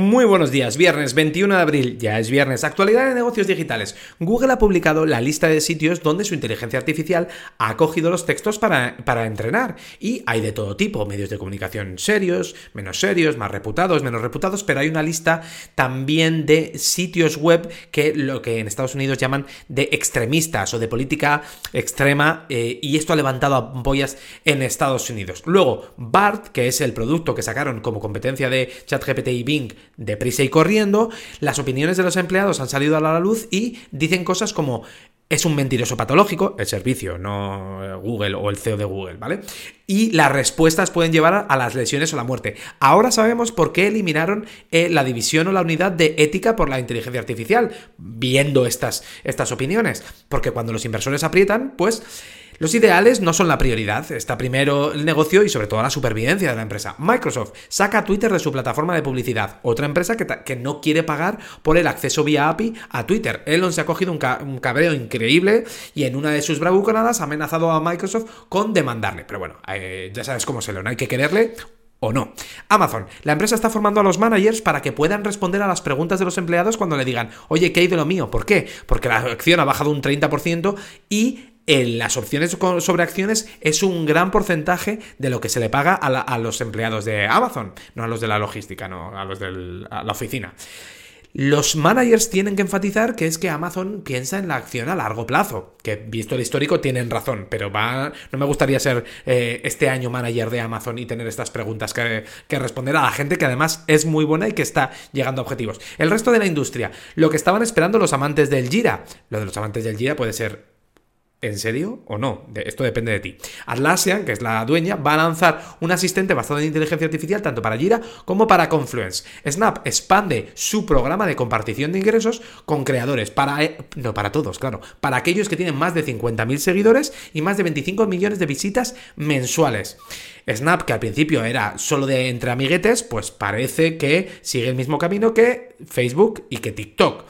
Muy buenos días, viernes 21 de abril, ya es viernes. Actualidad de negocios digitales. Google ha publicado la lista de sitios donde su inteligencia artificial ha cogido los textos para, para, entrenar. Y hay de todo tipo, medios de comunicación serios, menos serios, más reputados, menos reputados, pero hay una lista también de sitios web que lo que en Estados Unidos llaman de extremistas o de política extrema, eh, y esto ha levantado ampollas en Estados Unidos. Luego, BART, que es el producto que sacaron como competencia de ChatGPT y Bing, deprisa y corriendo, las opiniones de los empleados han salido a la luz y dicen cosas como es un mentiroso patológico, el servicio, no Google o el CEO de Google, ¿vale? Y las respuestas pueden llevar a las lesiones o la muerte. Ahora sabemos por qué eliminaron eh, la división o la unidad de ética por la inteligencia artificial, viendo estas, estas opiniones. Porque cuando los inversores aprietan, pues los ideales no son la prioridad, está primero el negocio y sobre todo la supervivencia de la empresa. Microsoft saca Twitter de su plataforma de publicidad, otra empresa que, no quiere pagar por el acceso vía API a Twitter. Elon se ha cogido un, cabreo increíble y en una de sus bravuconadas ha amenazado a Microsoft con demandarle. Pero bueno, eh, ya sabes cómo es Elon, hay que quererle o no. Amazon, la empresa está formando a los managers para que puedan responder a las preguntas de los empleados cuando le digan, oye, ¿qué hay de lo mío? ¿Por qué? Porque la acción ha bajado un 30% y en las opciones sobre acciones es un gran porcentaje de lo que se le paga a, los empleados de Amazon, no a los de la logística, no a los de la oficina. Los managers tienen que enfatizar que es que Amazon piensa en la acción a largo plazo, que visto el histórico tienen razón, pero no me gustaría ser eh, este año manager de Amazon y tener estas preguntas que, que, responder a la gente que además es muy buena y que está llegando a objetivos. El resto de la industria, lo que estaban esperando los amantes del Gira, lo de los amantes del Gira puede ser ¿En serio o no? esto depende de ti. Atlassian, que es la dueña, va a lanzar un asistente basado en inteligencia artificial tanto para Jira como para Confluence. Snap expande su programa de compartición de ingresos con creadores para eh, no para todos, claro, para aquellos que tienen más de 50.000 seguidores y más de 25 millones de visitas mensuales. Snap, que al principio era solo de entre amiguetes, pues parece que sigue el mismo camino que Facebook y que TikTok.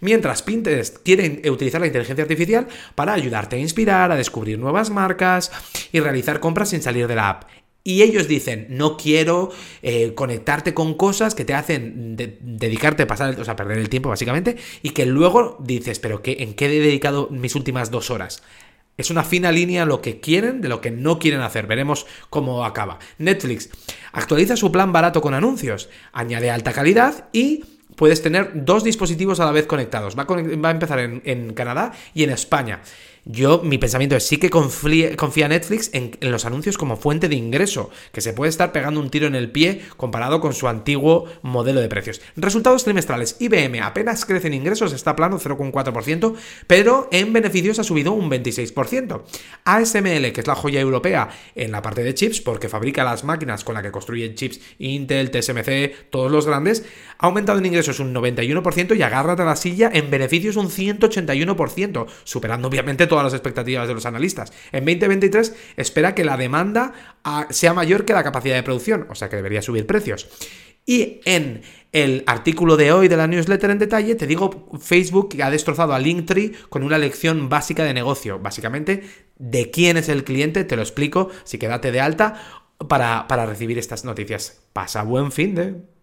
Mientras Pinterest quiere utilizar la inteligencia artificial para ayudarte a inspirar, a descubrir nuevas marcas y realizar compras sin salir de la app. Y ellos dicen, no quiero eh, conectarte con cosas que te hacen dedicarte a pasar, o sea, perder el tiempo básicamente, y que luego dices, pero qué, ¿en qué he dedicado mis últimas dos horas? Es una fina línea lo que quieren de lo que no quieren hacer. Veremos cómo acaba. Netflix actualiza su plan barato con anuncios, añade alta calidad y puedes tener dos dispositivos a la vez conectados. Va a, empezar en, Canadá y en España. Yo, mi pensamiento es sí que confía Netflix en, los anuncios como fuente de ingreso, que se puede estar pegando un tiro en el pie comparado con su antiguo modelo de precios. Resultados trimestrales. IBM apenas crece en ingresos, está plano 0,4%, pero en beneficios ha subido un 26%. ASML, que es la joya europea en la parte de chips, porque fabrica las máquinas con las que construyen chips Intel, TSMC, todos los grandes, ha aumentado en ingresos un 91% y agárrate a la silla en beneficios un 181%, superando obviamente todo todas las expectativas de los analistas. En 2023 espera que la demanda ah, sea mayor que la capacidad de producción, o sea que debería subir precios. Y en el artículo de hoy de la newsletter en detalle, te digo, Facebook ha destrozado a Linktree con una lección básica de negocio. Básicamente, de quién es el cliente, te lo explico, así que date de alta para, para recibir estas noticias. Pasa buen fin de...